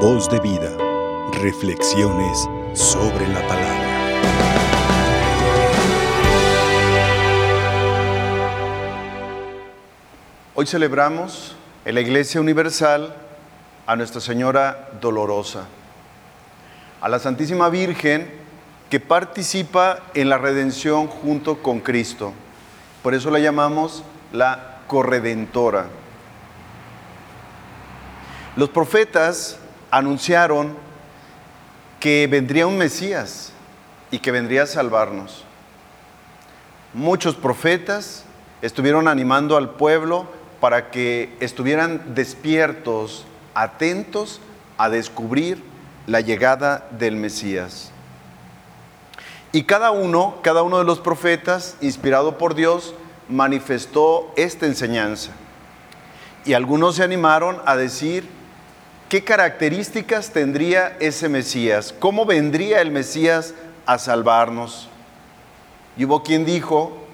Voz de vida. Reflexiones sobre la palabra. Hoy celebramos en la Iglesia Universal a Nuestra Señora Dolorosa, a la Santísima Virgen que participa en la redención junto con Cristo. Por eso la llamamos la corredentora. Los profetas anunciaron que vendría un Mesías y que vendría a salvarnos. Muchos profetas estuvieron animando al pueblo para que estuvieran despiertos, atentos a descubrir la llegada del Mesías. Y cada uno, cada uno de los profetas, inspirado por Dios, manifestó esta enseñanza. Y algunos se animaron a decir ¿Qué características tendría ese Mesías? ¿Cómo vendría el Mesías a salvarnos? Y hubo quien dijo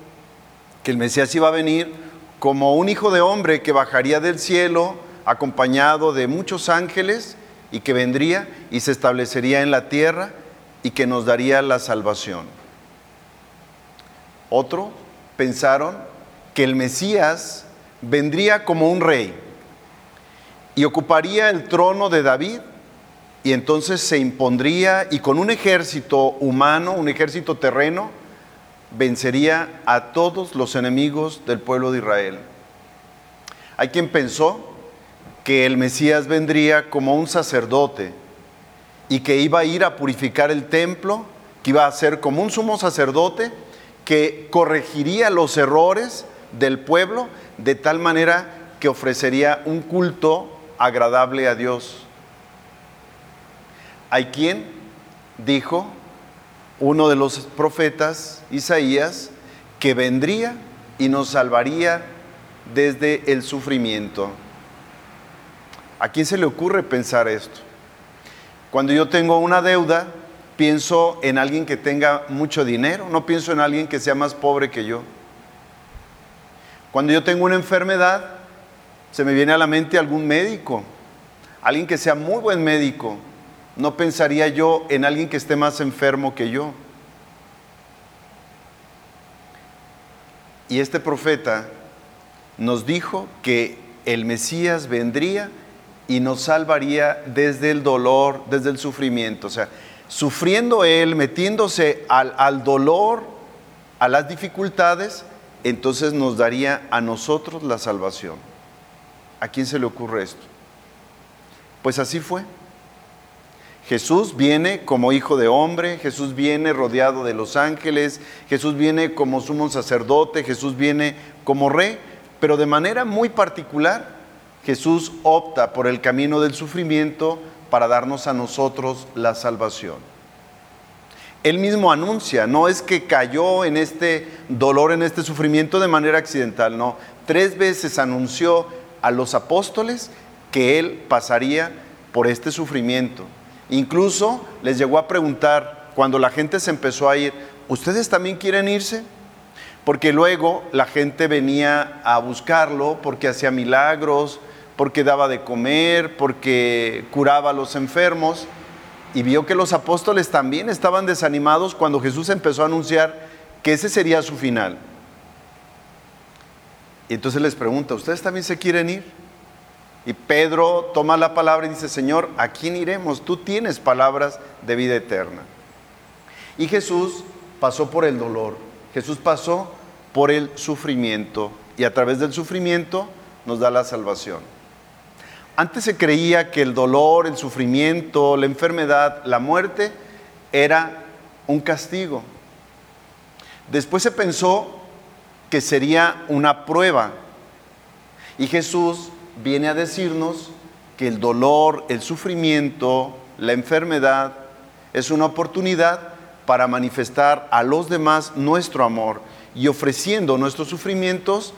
que el Mesías iba a venir como un hijo de hombre que bajaría del cielo acompañado de muchos ángeles y que vendría y se establecería en la tierra y que nos daría la salvación. Otro pensaron que el Mesías vendría como un rey y ocuparía el trono de David y entonces se impondría y con un ejército humano, un ejército terreno, vencería a todos los enemigos del pueblo de Israel. Hay quien pensó que el Mesías vendría como un sacerdote y que iba a ir a purificar el templo, que iba a ser como un sumo sacerdote que corregiría los errores del pueblo de tal manera que ofrecería un culto agradable a Dios. Hay quien dijo, uno de los profetas, Isaías, que vendría y nos salvaría desde el sufrimiento. ¿A quién se le ocurre pensar esto? Cuando yo tengo una deuda, pienso en alguien que tenga mucho dinero, no pienso en alguien que sea más pobre que yo. Cuando yo tengo una enfermedad, se me viene a la mente algún médico, alguien que sea muy buen médico. No pensaría yo en alguien que esté más enfermo que yo. Y este profeta nos dijo que el Mesías vendría y nos salvaría desde el dolor, desde el sufrimiento. O sea, sufriendo Él, metiéndose al, al dolor, a las dificultades, entonces nos daría a nosotros la salvación. ¿A quién se le ocurre esto? Pues así fue. Jesús viene como hijo de hombre, Jesús viene rodeado de los ángeles, Jesús viene como sumo sacerdote, Jesús viene como rey, pero de manera muy particular, Jesús opta por el camino del sufrimiento para darnos a nosotros la salvación. Él mismo anuncia, no es que cayó en este dolor, en este sufrimiento de manera accidental, no. Tres veces anunció a los apóstoles que él pasaría por este sufrimiento. Incluso les llegó a preguntar, cuando la gente se empezó a ir, ¿ustedes también quieren irse? Porque luego la gente venía a buscarlo porque hacía milagros, porque daba de comer, porque curaba a los enfermos. Y vio que los apóstoles también estaban desanimados cuando Jesús empezó a anunciar que ese sería su final. Y entonces les pregunta, ¿ustedes también se quieren ir? Y Pedro toma la palabra y dice, Señor, ¿a quién iremos? Tú tienes palabras de vida eterna. Y Jesús pasó por el dolor, Jesús pasó por el sufrimiento y a través del sufrimiento nos da la salvación. Antes se creía que el dolor, el sufrimiento, la enfermedad, la muerte era un castigo. Después se pensó que sería una prueba. Y Jesús viene a decirnos que el dolor, el sufrimiento, la enfermedad es una oportunidad para manifestar a los demás nuestro amor y ofreciendo nuestros sufrimientos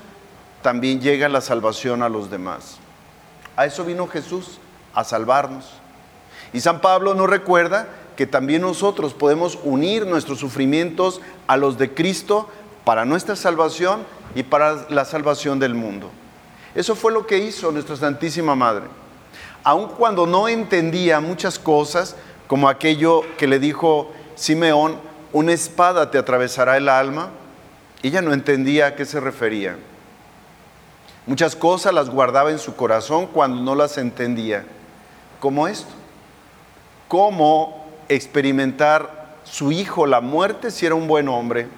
también llega la salvación a los demás. A eso vino Jesús, a salvarnos. Y San Pablo nos recuerda que también nosotros podemos unir nuestros sufrimientos a los de Cristo para nuestra salvación y para la salvación del mundo. Eso fue lo que hizo nuestra Santísima Madre. aun cuando no entendía muchas cosas, como aquello que le dijo Simeón, una espada te atravesará el alma, ella no entendía a qué se refería. Muchas cosas las guardaba en su corazón cuando no las entendía, como esto. ¿Cómo experimentar su hijo la muerte si era un buen hombre?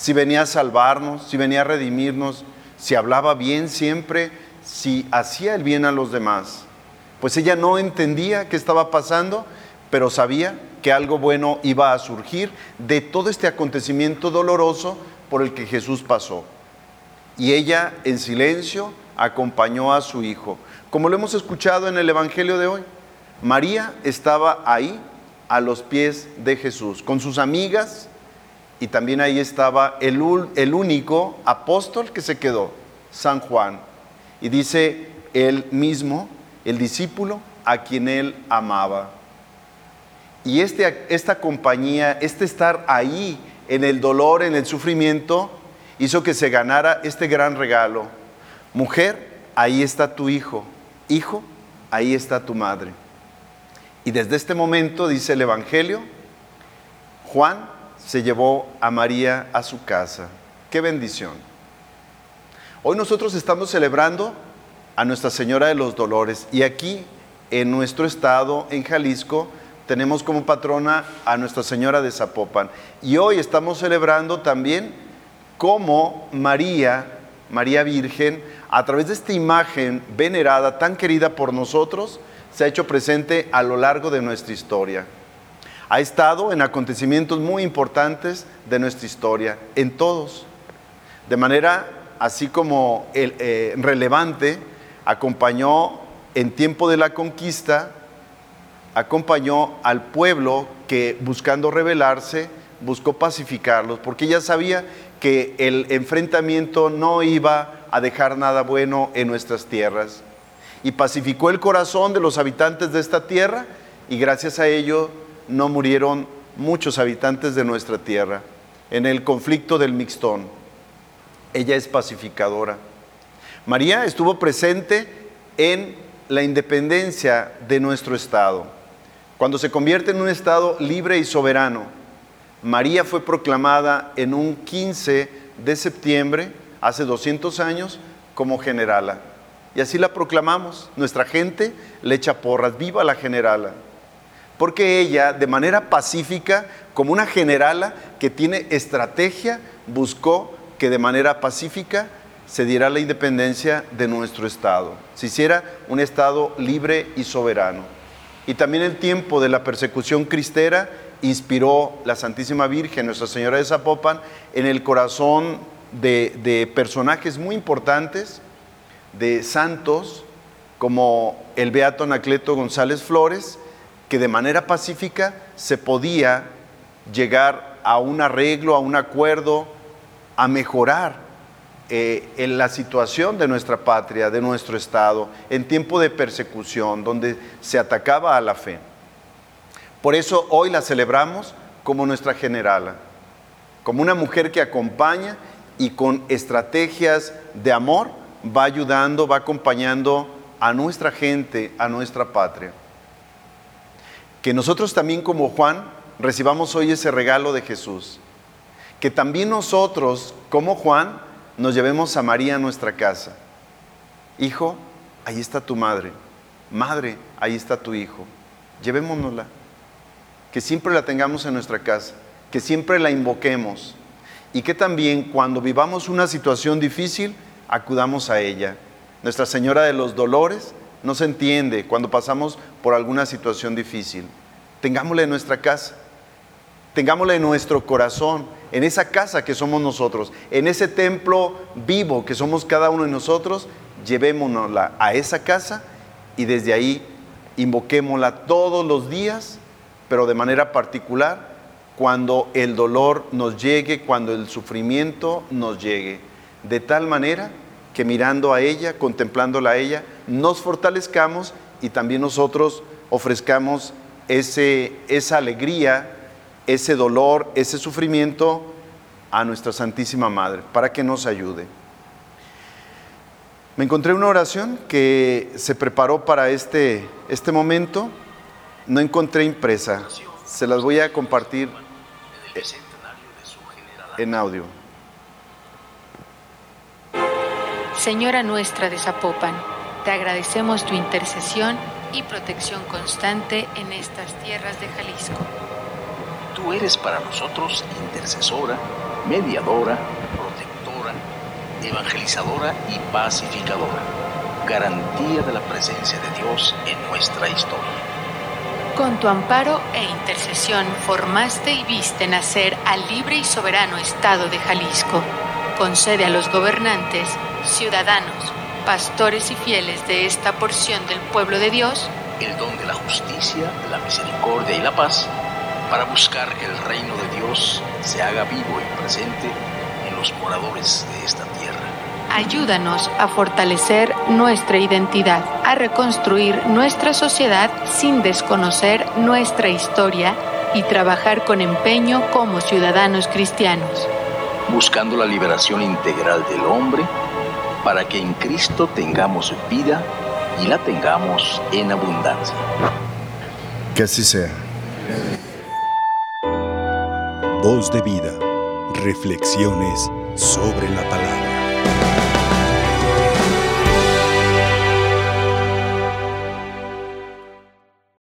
Si venía a salvarnos, si venía a redimirnos, si hablaba bien siempre, si hacía el bien a los demás. Pues ella no entendía qué estaba pasando, pero sabía que algo bueno iba a surgir de todo este acontecimiento doloroso por el que Jesús pasó. Y ella en silencio acompañó a su hijo. Como lo hemos escuchado en el Evangelio de hoy, María estaba ahí a los pies de Jesús, con sus amigas, y también ahí estaba el, el único apóstol que se quedó, San Juan. Y dice él mismo, el discípulo a quien él amaba. Y este, esta compañía, este estar ahí en el dolor, en el sufrimiento, hizo que se ganara este gran regalo. Mujer, ahí está tu hijo. Hijo, ahí está tu madre. Y desde este momento, dice el Evangelio, Juan se llevó a María a su casa. Qué bendición. Hoy nosotros estamos celebrando a Nuestra Señora de los Dolores y aquí en nuestro estado, en Jalisco, tenemos como patrona a Nuestra Señora de Zapopan. Y hoy estamos celebrando también cómo María, María Virgen, a través de esta imagen venerada, tan querida por nosotros, se ha hecho presente a lo largo de nuestra historia. Ha estado en acontecimientos muy importantes de nuestra historia, en todos. De manera así como el, eh, relevante, acompañó en tiempo de la conquista acompañó al pueblo que buscando rebelarse, buscó pacificarlos, porque ella sabía que el enfrentamiento no iba a dejar nada bueno en nuestras tierras. Y pacificó el corazón de los habitantes de esta tierra y gracias a ello no murieron muchos habitantes de nuestra tierra en el conflicto del Mixtón. Ella es pacificadora. María estuvo presente en la independencia de nuestro Estado. Cuando se convierte en un Estado libre y soberano, María fue proclamada en un 15 de septiembre, hace 200 años, como generala. Y así la proclamamos. Nuestra gente le echa porras, viva la generala. Porque ella, de manera pacífica, como una generala que tiene estrategia, buscó que de manera pacífica se diera la independencia de nuestro Estado, se hiciera un Estado libre y soberano. Y también el tiempo de la persecución cristera inspiró la Santísima Virgen, Nuestra Señora de Zapopan, en el corazón de, personajes muy importantes, de santos, como el Beato Anacleto González Flores, que de manera pacífica se podía llegar a un arreglo, a un acuerdo, a mejorar eh, en la situación de nuestra patria, de nuestro Estado, en tiempo de persecución, donde se atacaba a la fe. Por eso hoy la celebramos como nuestra generala, como una mujer que acompaña y con estrategias de amor va ayudando, va acompañando a nuestra gente, a nuestra patria. Que nosotros también como Juan recibamos hoy ese regalo de Jesús. Que también nosotros como Juan nos llevemos a María a nuestra casa. Hijo, ahí está tu madre. Madre, ahí está tu hijo. Llevémonosla. Que siempre la tengamos en nuestra casa. Que siempre la invoquemos. Y que también cuando vivamos una situación difícil, acudamos a ella. Nuestra Señora de los Dolores nos entiende cuando pasamos por alguna situación difícil. Tengámosla en nuestra casa. Tengámosla en nuestro corazón en esa casa que somos nosotros, en ese templo vivo que somos cada uno de nosotros, llevémonosla a esa casa y desde ahí invoquémosla todos los días, pero de manera particular cuando el dolor nos llegue, cuando el sufrimiento nos llegue, de tal manera que mirando a ella, contemplándola a ella, nos fortalezcamos y también nosotros ofrezcamos ese, esa alegría, ese dolor, ese sufrimiento a nuestra Santísima Madre, para que nos ayude. Me encontré una oración que se preparó para este, este momento. No encontré impresa. Se las voy a compartir en audio. Señora nuestra de Zapopan, te agradecemos tu intercesión y protección constante en estas tierras de Jalisco. Tú eres para nosotros intercesora, mediadora, evangelizadora y pacificadora, garantía de la presencia de Dios en nuestra historia. Con tu amparo e intercesión formaste y viste nacer al libre y soberano Estado de Jalisco. Concede a los gobernantes, ciudadanos, pastores y fieles de esta porción del pueblo de Dios el don de la justicia, la misericordia y la paz para buscar que el reino de Dios se haga vivo y presente en los moradores de esta tierra. Ayúdanos a fortalecer nuestra identidad, a reconstruir nuestra sociedad sin desconocer nuestra historia y trabajar con empeño como ciudadanos cristianos. Buscando la liberación integral del hombre para que en Cristo tengamos vida y la tengamos en abundancia. Que así sea. Voz de vida. Reflexiones sobre la palabra.